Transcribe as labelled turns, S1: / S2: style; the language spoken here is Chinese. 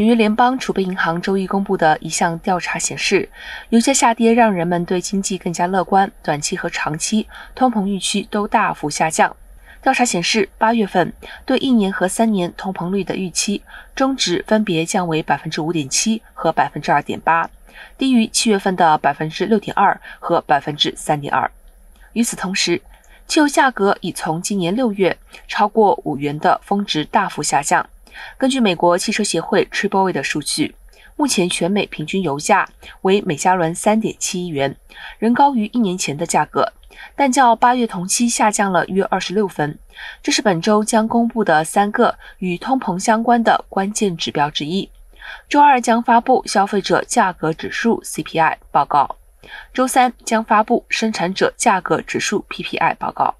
S1: 纽约联邦储备银行周一公布的一项调查显示，油价下跌让人们对经济更加乐观，短期和长期通膨预期都大幅下降。调查显示，八月份对一年和三年通膨率的预期中值分别降为百分之五点七和百分之二点八，低于七月份的百分之六点二和百分之三点二。与此同时，汽油价格已从今年六月超过五元的峰值大幅下降。根据美国汽车协会 Triple A 的数据，目前全美平均油价为每加仑三点七一元，仍高于一年前的价格，但较八月同期下降了约二十六分。这是本周将公布的三个与通膨相关的关键指标之一。周二将发布消费者价格指数 CPI 报告。周三将发布生产者价格指数 PPI 报告。